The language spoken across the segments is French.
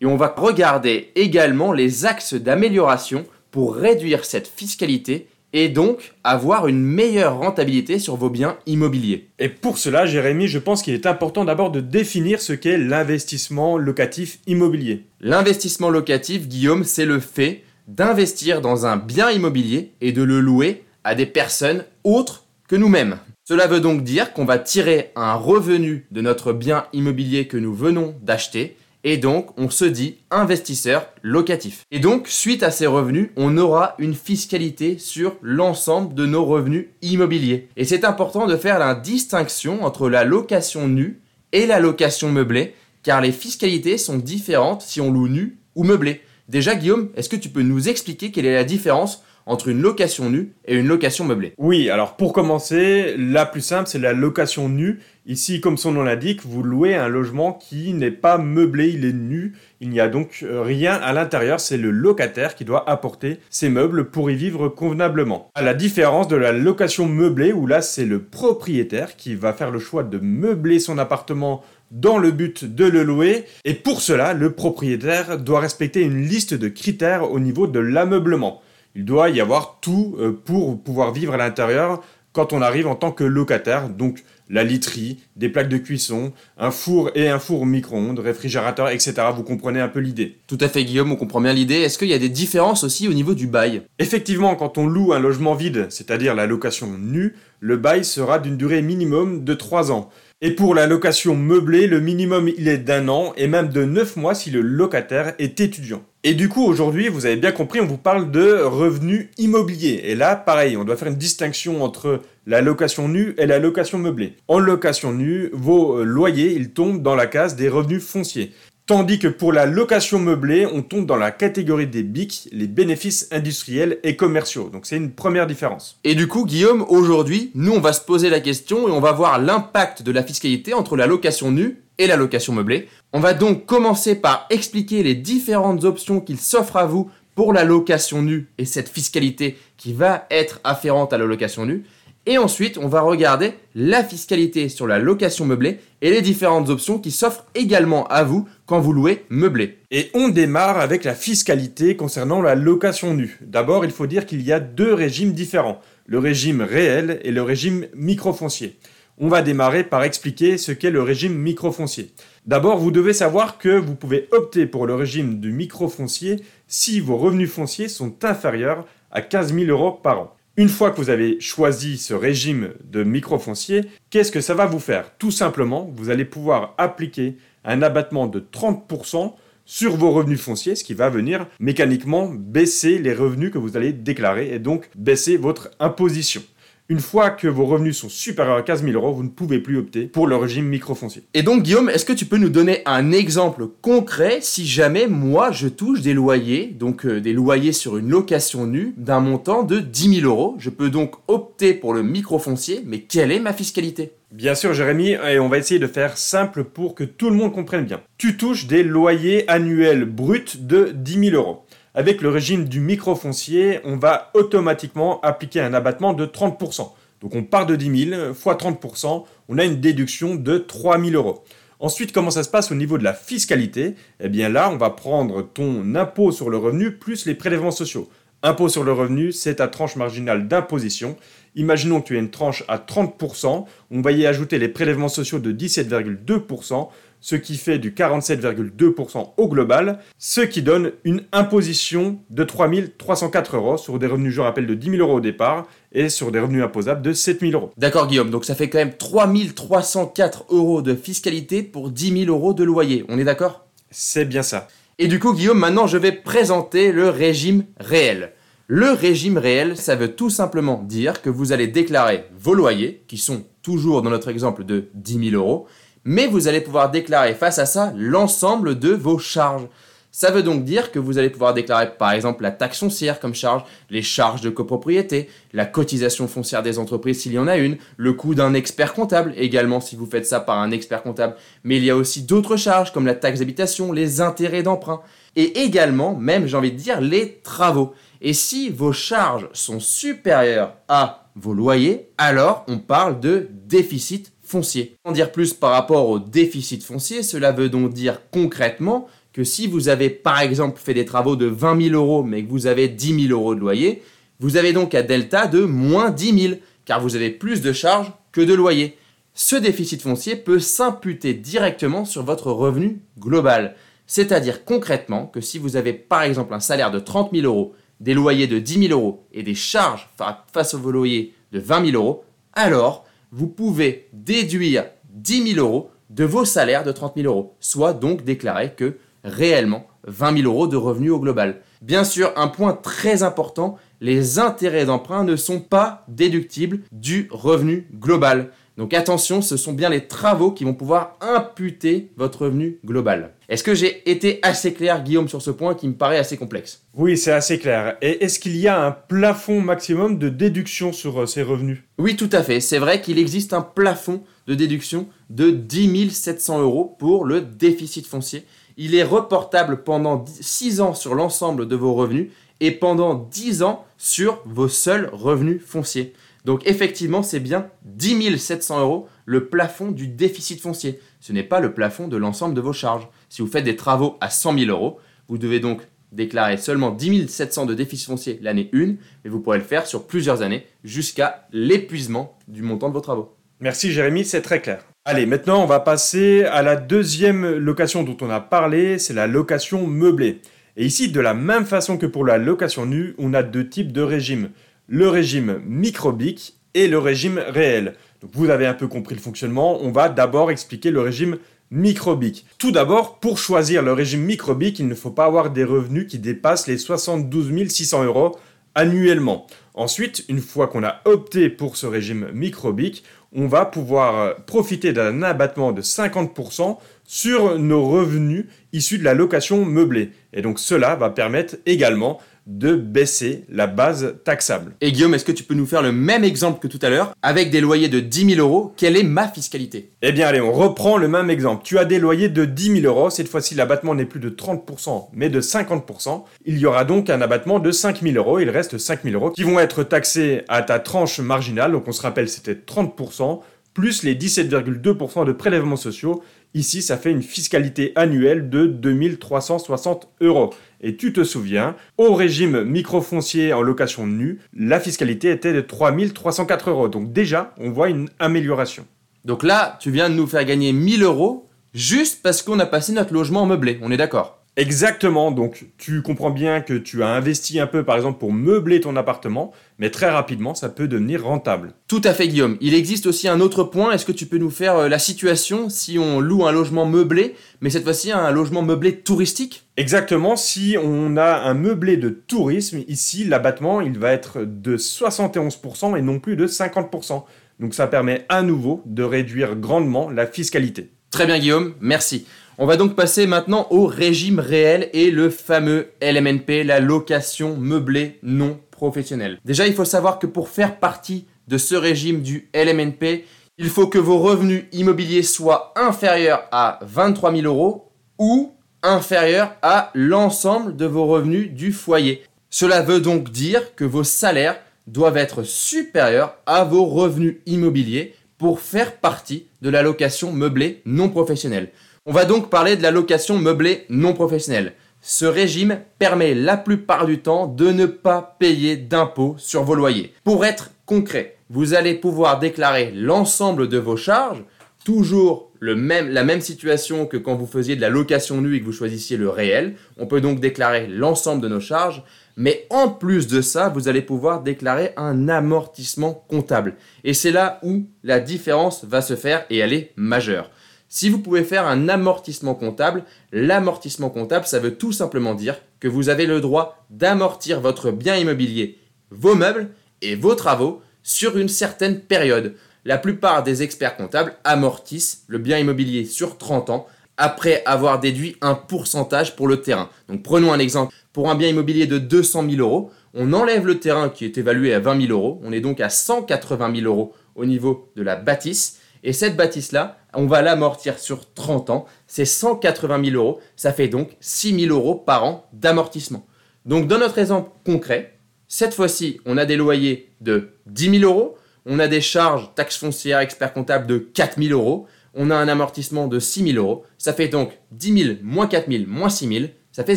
Et on va regarder également les axes d'amélioration pour réduire cette fiscalité et donc avoir une meilleure rentabilité sur vos biens immobiliers. Et pour cela, Jérémy, je pense qu'il est important d'abord de définir ce qu'est l'investissement locatif immobilier. L'investissement locatif, Guillaume, c'est le fait d'investir dans un bien immobilier et de le louer à des personnes autres que nous-mêmes. Cela veut donc dire qu'on va tirer un revenu de notre bien immobilier que nous venons d'acheter et donc on se dit investisseur locatif. Et donc suite à ces revenus, on aura une fiscalité sur l'ensemble de nos revenus immobiliers. Et c'est important de faire la distinction entre la location nue et la location meublée car les fiscalités sont différentes si on loue nu ou meublé. Déjà Guillaume, est-ce que tu peux nous expliquer quelle est la différence entre une location nue et une location meublée Oui, alors pour commencer, la plus simple, c'est la location nue. Ici, comme son nom l'indique, vous louez un logement qui n'est pas meublé, il est nu. Il n'y a donc euh, rien à l'intérieur, c'est le locataire qui doit apporter ses meubles pour y vivre convenablement. À la différence de la location meublée, où là, c'est le propriétaire qui va faire le choix de meubler son appartement dans le but de le louer. Et pour cela, le propriétaire doit respecter une liste de critères au niveau de l'ameublement. Il doit y avoir tout euh, pour pouvoir vivre à l'intérieur quand on arrive en tant que locataire. Donc la literie, des plaques de cuisson, un four et un four micro-ondes, réfrigérateur, etc. Vous comprenez un peu l'idée? Tout à fait Guillaume, on comprend bien l'idée. Est-ce qu'il y a des différences aussi au niveau du bail? Effectivement, quand on loue un logement vide, c'est-à-dire la location nue, le bail sera d'une durée minimum de 3 ans. Et pour la location meublée, le minimum il est d'un an et même de 9 mois si le locataire est étudiant. Et du coup, aujourd'hui, vous avez bien compris, on vous parle de revenus immobiliers. Et là, pareil, on doit faire une distinction entre la location nue et la location meublée. En location nue, vos loyers, ils tombent dans la case des revenus fonciers. Tandis que pour la location meublée, on tombe dans la catégorie des BIC, les bénéfices industriels et commerciaux. Donc c'est une première différence. Et du coup, Guillaume, aujourd'hui, nous, on va se poser la question et on va voir l'impact de la fiscalité entre la location nue et la location meublée. On va donc commencer par expliquer les différentes options qu'il s'offre à vous pour la location nue et cette fiscalité qui va être afférente à la location nue. Et ensuite, on va regarder la fiscalité sur la location meublée et les différentes options qui s'offrent également à vous quand vous louez meublé. Et on démarre avec la fiscalité concernant la location nue. D'abord, il faut dire qu'il y a deux régimes différents, le régime réel et le régime microfoncier. On va démarrer par expliquer ce qu'est le régime microfoncier. D'abord, vous devez savoir que vous pouvez opter pour le régime du microfoncier si vos revenus fonciers sont inférieurs à 15 000 euros par an. Une fois que vous avez choisi ce régime de microfoncier, qu'est-ce que ça va vous faire? Tout simplement, vous allez pouvoir appliquer un abattement de 30% sur vos revenus fonciers, ce qui va venir mécaniquement baisser les revenus que vous allez déclarer et donc baisser votre imposition. Une fois que vos revenus sont supérieurs à 15 000 euros, vous ne pouvez plus opter pour le régime microfoncier. Et donc Guillaume, est-ce que tu peux nous donner un exemple concret si jamais moi je touche des loyers, donc euh, des loyers sur une location nue d'un montant de 10 000 euros? Je peux donc opter pour le microfoncier, mais quelle est ma fiscalité? Bien sûr Jérémy, et on va essayer de faire simple pour que tout le monde comprenne bien. Tu touches des loyers annuels bruts de 10 000 euros. Avec le régime du microfoncier, on va automatiquement appliquer un abattement de 30%. Donc on part de 10 000 fois 30%, on a une déduction de 3 000 euros. Ensuite, comment ça se passe au niveau de la fiscalité? Eh bien là, on va prendre ton impôt sur le revenu plus les prélèvements sociaux. Impôt sur le revenu, c'est ta tranche marginale d'imposition. Imaginons que tu aies une tranche à 30%, on va y ajouter les prélèvements sociaux de 17,2%, ce qui fait du 47,2% au global, ce qui donne une imposition de 3 304 euros sur des revenus, je rappelle, de 10 000 euros au départ et sur des revenus imposables de 7 000 euros. D'accord Guillaume, donc ça fait quand même 3 304 euros de fiscalité pour 10 000 euros de loyer, on est d'accord? C'est bien ça. Et du coup Guillaume, maintenant je vais présenter le régime réel. Le régime réel, ça veut tout simplement dire que vous allez déclarer vos loyers, qui sont toujours dans notre exemple de 10 000 euros, mais vous allez pouvoir déclarer face à ça l'ensemble de vos charges. Ça veut donc dire que vous allez pouvoir déclarer par exemple la taxe foncière comme charge, les charges de copropriété, la cotisation foncière des entreprises s'il y en a une, le coût d'un expert comptable également si vous faites ça par un expert comptable. Mais il y a aussi d'autres charges comme la taxe d'habitation, les intérêts d'emprunt et également, même j'ai envie de dire, les travaux. Et si vos charges sont supérieures à vos loyers, alors on parle de déficit foncier. En dire plus par rapport au déficit foncier, cela veut donc dire concrètement que si vous avez par exemple fait des travaux de 20 000 euros mais que vous avez 10 000 euros de loyer, vous avez donc un delta de moins 10 000 car vous avez plus de charges que de loyer. Ce déficit foncier peut s'imputer directement sur votre revenu global. C'est-à-dire concrètement que si vous avez par exemple un salaire de 30 000 euros, des loyers de 10 000 euros et des charges face aux loyers de 20 000 euros, alors vous pouvez déduire 10 000 euros de vos salaires de 30 000 euros, soit donc déclarer que réellement 20 000 euros de revenus au global. Bien sûr, un point très important, les intérêts d'emprunt ne sont pas déductibles du revenu global. Donc attention, ce sont bien les travaux qui vont pouvoir imputer votre revenu global. Est-ce que j'ai été assez clair, Guillaume, sur ce point qui me paraît assez complexe? Oui, c'est assez clair. Et est-ce qu'il y a un plafond maximum de déduction sur euh, ces revenus? Oui, tout à fait. C'est vrai qu'il existe un plafond de déduction de 10 700 euros pour le déficit foncier il est reportable pendant 6 ans sur l'ensemble de vos revenus et pendant 10 ans sur vos seuls revenus fonciers. Donc effectivement, c'est bien 10 700 euros le plafond du déficit foncier. Ce n'est pas le plafond de l'ensemble de vos charges. Si vous faites des travaux à 100 000 euros, vous devez donc déclarer seulement 10 700 de déficit foncier l'année 1, mais vous pourrez le faire sur plusieurs années jusqu'à l'épuisement du montant de vos travaux. Merci Jérémy, c'est très clair. Allez, maintenant on va passer à la deuxième location dont on a parlé, c'est la location meublée. Et ici, de la même façon que pour la location nue, on a deux types de régimes. Le régime microbique et le régime réel. Donc vous avez un peu compris le fonctionnement, on va d'abord expliquer le régime microbique. Tout d'abord, pour choisir le régime microbique, il ne faut pas avoir des revenus qui dépassent les 72 600 euros annuellement. Ensuite, une fois qu'on a opté pour ce régime microbique, on va pouvoir euh, profiter d'un abattement de 50% sur nos revenus issus de la location meublée. Et donc cela va permettre également de baisser la base taxable. Et Guillaume, est-ce que tu peux nous faire le même exemple que tout à l'heure Avec des loyers de 10 000 euros, quelle est ma fiscalité? Eh bien allez, on reprend le même exemple. Tu as des loyers de 10 000 euros, cette fois-ci l'abattement n'est plus de 30%, mais de 50%. Il y aura donc un abattement de 5 000 euros, il reste 5 000 euros qui vont être taxés à ta tranche marginale, donc on se rappelle c'était 30%, plus les 17,2% de prélèvements sociaux. Ici, ça fait une fiscalité annuelle de 2360 euros. Et tu te souviens, au régime microfoncier en location nue, la fiscalité était de 3304 euros. Donc déjà, on voit une amélioration. Donc là, tu viens de nous faire gagner 1000 euros juste parce qu'on a passé notre logement en meublé. On est d'accord? Exactement, donc tu comprends bien que tu as investi un peu par exemple pour meubler ton appartement, mais très rapidement ça peut devenir rentable. Tout à fait Guillaume, il existe aussi un autre point, est-ce que tu peux nous faire euh, la situation si on loue un logement meublé, mais cette fois-ci un logement meublé touristique? Exactement, si on a un meublé de tourisme, ici l'abattement il va être de 71% et non plus de 50%. Donc ça permet à nouveau de réduire grandement la fiscalité. Très bien Guillaume, merci. On va donc passer maintenant au régime réel et le fameux LMNP, la location meublée non professionnelle. Déjà, il faut savoir que pour faire partie de ce régime du LMNP, il faut que vos revenus immobiliers soient inférieurs à 23 000 euros ou inférieurs à l'ensemble de vos revenus du foyer. Cela veut donc dire que vos salaires doivent être supérieurs à vos revenus immobiliers pour faire partie de la location meublée non professionnelle. On va donc parler de la location meublée non professionnelle. Ce régime permet la plupart du temps de ne pas payer d'impôts sur vos loyers. Pour être concret, vous allez pouvoir déclarer l'ensemble de vos charges, toujours la même situation que quand vous faisiez de la location nue et que vous choisissiez le réel. On peut donc déclarer l'ensemble de nos charges, mais en plus de ça, vous allez pouvoir déclarer un amortissement comptable. Et c'est là où la différence va se faire et elle est majeure. Si vous pouvez faire un amortissement comptable, l'amortissement comptable, ça veut tout simplement dire que vous avez le droit d'amortir votre bien immobilier, vos meubles et vos travaux sur une certaine période. La plupart des experts comptables amortissent le bien immobilier sur 30 ans après avoir déduit un pourcentage pour le terrain. Donc prenons un exemple. Pour un bien immobilier de 200 000 euros, on enlève le terrain qui est évalué à 20 000 euros. On est donc à 180 000 euros au niveau de la bâtisse. Et cette bâtisse-là, on va l'amortir sur 30 ans. C'est 180 000 euros. Ça fait donc 6 000 euros par an d'amortissement. Donc dans notre exemple concret, cette fois-ci, on a des loyers de 10 000 euros. On a des charges, taxes foncières, expert comptable de 4 000 euros. On a un amortissement de 6 000 euros. Ça fait donc 10 000 moins 4 000 moins 6 000. Ça fait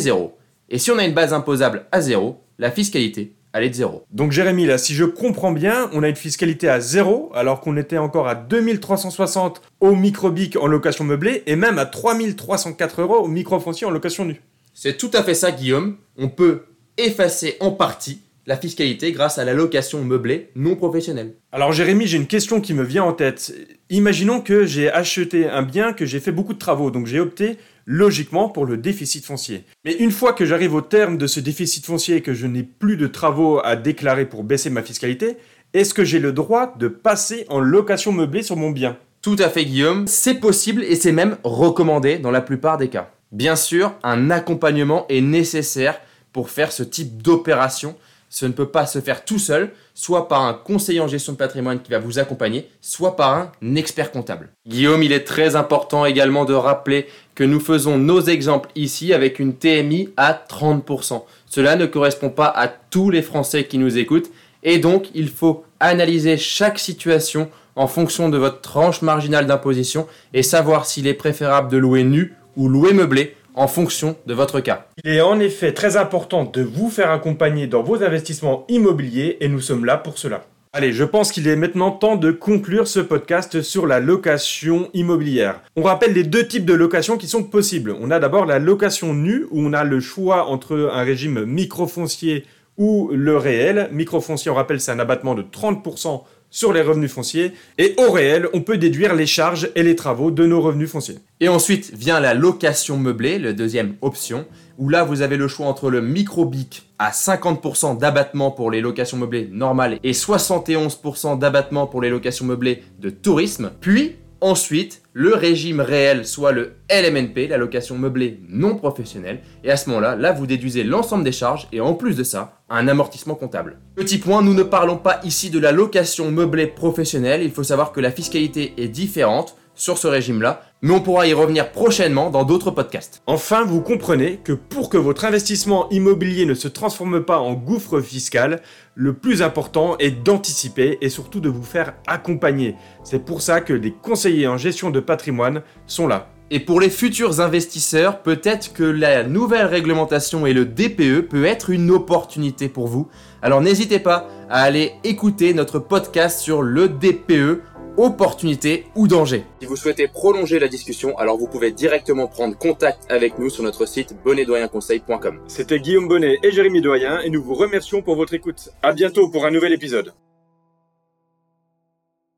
0. Et si on a une base imposable à 0, la fiscalité, elle est de 0. Donc Jérémy, là, si je comprends bien, on a une fiscalité à 0 alors qu'on était encore à 2360 au microbic en location meublée et même à 3304 euros au microfoncier en location nue. C'est tout à fait ça, Guillaume. On peut effacer en partie la fiscalité grâce à la location meublée non professionnelle. Alors Jérémy, j'ai une question qui me vient en tête. Imaginons que j'ai acheté un bien, que j'ai fait beaucoup de travaux, donc j'ai opté logiquement pour le déficit foncier. Mais une fois que j'arrive au terme de ce déficit foncier et que je n'ai plus de travaux à déclarer pour baisser ma fiscalité, est-ce que j'ai le droit de passer en location meublée sur mon bien? Tout à fait Guillaume, c'est possible et c'est même recommandé dans la plupart des cas. Bien sûr, un accompagnement est nécessaire pour faire ce type d'opération ce ne peut pas se faire tout seul, soit par un conseiller en gestion de patrimoine qui va vous accompagner, soit par un expert comptable. Guillaume, il est très important également de rappeler que nous faisons nos exemples ici avec une TMI à 30%. Cela ne correspond pas à tous les Français qui nous écoutent et donc il faut analyser chaque situation en fonction de votre tranche marginale d'imposition et savoir s'il est préférable de louer nu ou louer meublé en fonction de votre cas. Il est en effet très important de vous faire accompagner dans vos investissements immobiliers et nous sommes là pour cela. Allez, je pense qu'il est maintenant temps de conclure ce podcast sur la location immobilière. On rappelle les deux types de location qui sont possibles. On a d'abord la location nue où on a le choix entre un régime microfoncier ou le réel. Microfoncier, on rappelle, c'est un abattement de 30% sur les revenus fonciers. Et au réel, on peut déduire les charges et les travaux de nos revenus fonciers. Et ensuite vient la location meublée, la deuxième option, où là vous avez le choix entre le micro-BIC à 50% d'abattement pour les locations meublées normales et 71% d'abattement pour les locations meublées de tourisme, puis Ensuite, le régime réel, soit le LMNP, la location meublée non professionnelle. Et à ce moment-là, là, vous déduisez l'ensemble des charges et en plus de ça, un amortissement comptable. Petit point, nous ne parlons pas ici de la location meublée professionnelle. Il faut savoir que la fiscalité est différente sur ce régime-là, mais on pourra y revenir prochainement dans d'autres podcasts. Enfin, vous comprenez que pour que votre investissement immobilier ne se transforme pas en gouffre fiscal, le plus important est d'anticiper et surtout de vous faire accompagner. C'est pour ça que les conseillers en gestion de patrimoine sont là. Et pour les futurs investisseurs, peut-être que la nouvelle réglementation et le DPE peut être une opportunité pour vous. Alors n'hésitez pas à aller écouter notre podcast sur le DPE opportunité ou danger. Si vous souhaitez prolonger la discussion, alors vous pouvez directement prendre contact avec nous sur notre site bonnetdoyenconseil.com. C'était Guillaume Bonnet et Jérémy Doyen et nous vous remercions pour votre écoute. À bientôt pour un nouvel épisode.